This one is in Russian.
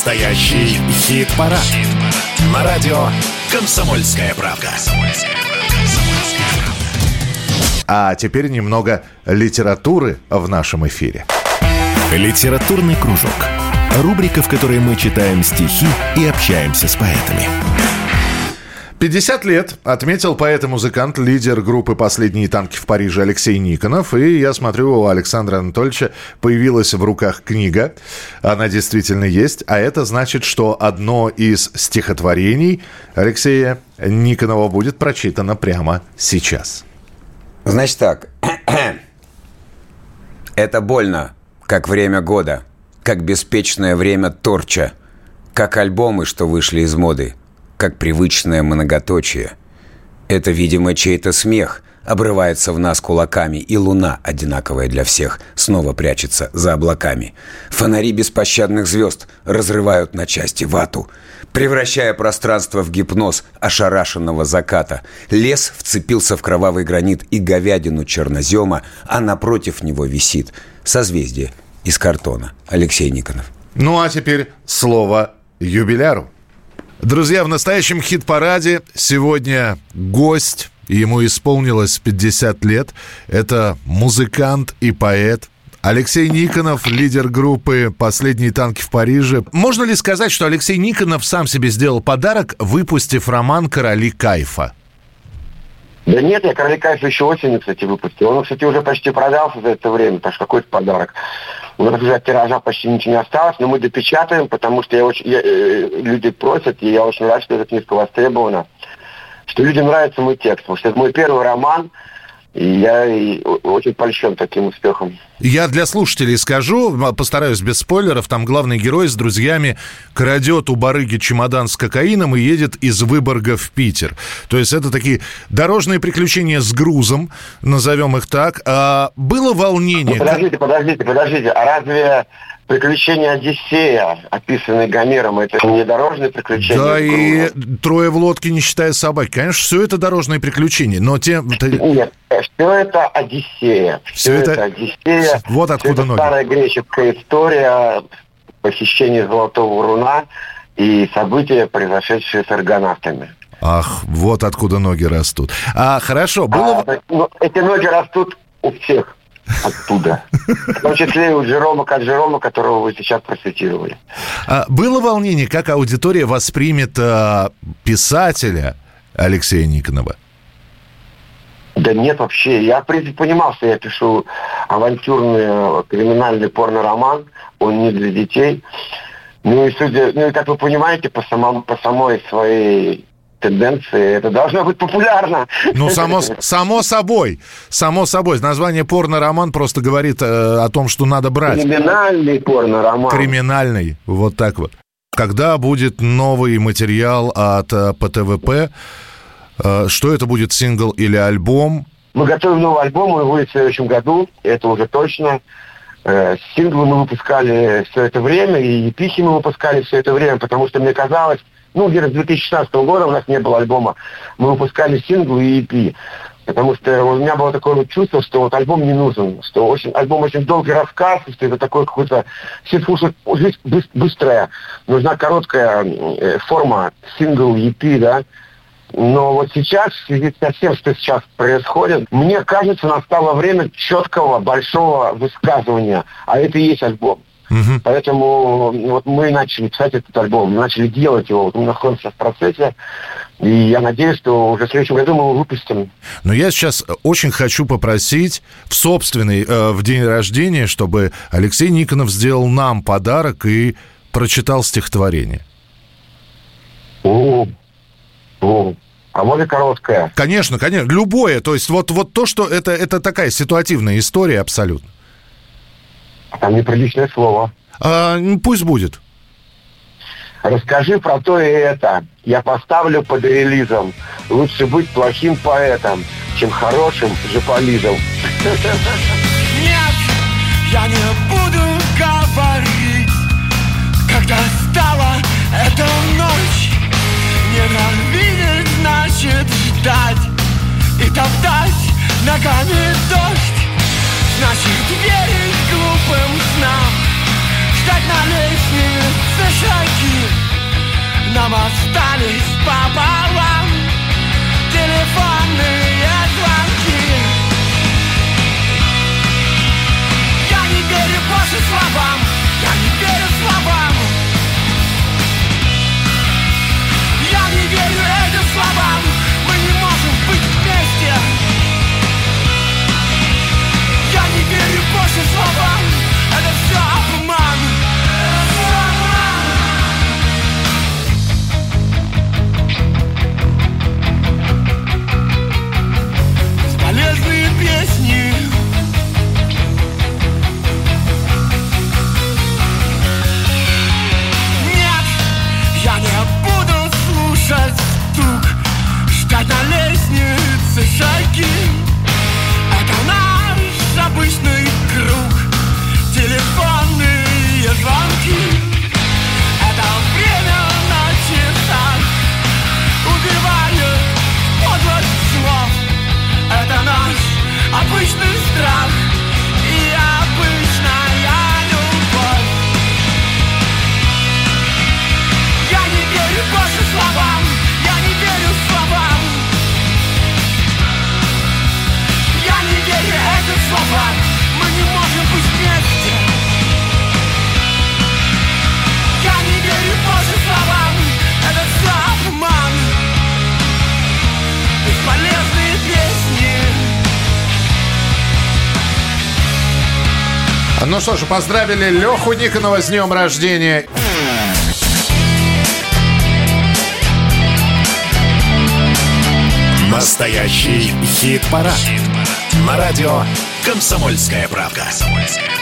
Настоящий хит-парад. Хит На радио «Комсомольская правка». А теперь немного литературы в нашем эфире. Литературный кружок. Рубрика, в которой мы читаем стихи и общаемся с поэтами. 50 лет отметил поэт и музыкант, лидер группы «Последние танки в Париже» Алексей Никонов. И я смотрю, у Александра Анатольевича появилась в руках книга. Она действительно есть. А это значит, что одно из стихотворений Алексея Никонова будет прочитано прямо сейчас. Значит так. Это больно, как время года, как беспечное время торча, как альбомы, что вышли из моды – как привычное многоточие. Это, видимо, чей-то смех обрывается в нас кулаками, и луна, одинаковая для всех, снова прячется за облаками. Фонари беспощадных звезд разрывают на части вату, превращая пространство в гипноз ошарашенного заката. Лес вцепился в кровавый гранит и говядину чернозема, а напротив него висит созвездие из картона. Алексей Никонов. Ну а теперь слово юбиляру. Друзья, в настоящем хит-параде сегодня гость, ему исполнилось 50 лет. Это музыкант и поэт Алексей Никонов, лидер группы «Последние танки в Париже». Можно ли сказать, что Алексей Никонов сам себе сделал подарок, выпустив роман «Короли кайфа»? Да нет, я «Короли кайфа» еще осенью, кстати, выпустил. Он, кстати, уже почти продался за это время, так что какой-то подарок. У нас уже тиража почти ничего не осталось, но мы допечатаем, потому что я очень, я, э, люди просят, и я очень рад, что эта книжка востребована, что людям нравится мой текст, потому что это мой первый роман, я очень польщен таким успехом. Я для слушателей скажу, постараюсь без спойлеров, там главный герой с друзьями крадет у барыги чемодан с кокаином и едет из Выборга в Питер. То есть это такие дорожные приключения с грузом, назовем их так. А было волнение... Ну, подождите, подождите, подождите. А разве приключения Одиссея, описанные Гомером, это не дорожные приключения? Да, и трое в лодке, не считая собаки. Конечно, все это дорожные приключения, но те... Нет, все это Одиссея. Все, все это... это Одиссея. Вот откуда ноги. старая греческая история похищения Золотого Руна и события, произошедшие с аргонавтами. Ах, вот откуда ноги растут. А, хорошо, было... А, ну, эти ноги растут у всех оттуда. В том числе и у Джерома Каджерома, которого вы сейчас процитировали. А было волнение, как аудитория воспримет а, писателя Алексея Никонова? Да нет, вообще. Я, в принципе, понимал, что я пишу авантюрный криминальный порно-роман. Он не для детей. Ну и судя, ну и как вы понимаете, по, самому, по самой своей тенденции, это должно быть популярно. Ну, само, само собой, само собой. Название порно-роман просто говорит э, о том, что надо брать. Криминальный порно-роман. Криминальный, вот так вот. Когда будет новый материал от э, ПТВП? Э, что это будет, сингл или альбом? Мы готовим новый альбом, он будет в следующем году, это уже точно. Э, синглы мы выпускали все это время, и пихи мы выпускали все это время, потому что мне казалось, ну, где-то с 2016 года у нас не было альбома. Мы выпускали синглы и EP. Потому что у меня было такое вот чувство, что вот альбом не нужен, что очень, альбом очень долгий рассказ, что это такой какой-то... Все слушают, жизнь быстрая, нужна короткая э, форма, сингл, EP, да. Но вот сейчас, в связи со всем, что сейчас происходит, мне кажется, настало время четкого, большого высказывания, а это и есть альбом. Угу. Поэтому вот мы начали писать этот альбом, мы начали делать его. Вот мы находимся в процессе. И я надеюсь, что уже в следующем году мы его выпустим. Но я сейчас очень хочу попросить в собственный, э, в день рождения, чтобы Алексей Никонов сделал нам подарок и прочитал стихотворение. О, о, а может короткое? Конечно, конечно, любое. То есть вот, вот то, что это, это такая ситуативная история абсолютно. Там неприличное слово. А, пусть будет. Расскажи про то и это. Я поставлю под релизом. Лучше быть плохим поэтом, чем хорошим жополизом. Нет, я не буду говорить, когда стала эта ночь. Ненавидеть значит ждать и топтать ногами дождь. Значит верить глупым снам Ждать на лестнице шаги Нам остались пополам Телефонные Что ж, поздравили Леху Никонова с днем рождения. Настоящий хит-парад. Хит На радио «Комсомольская правка». «Комсомольская правка».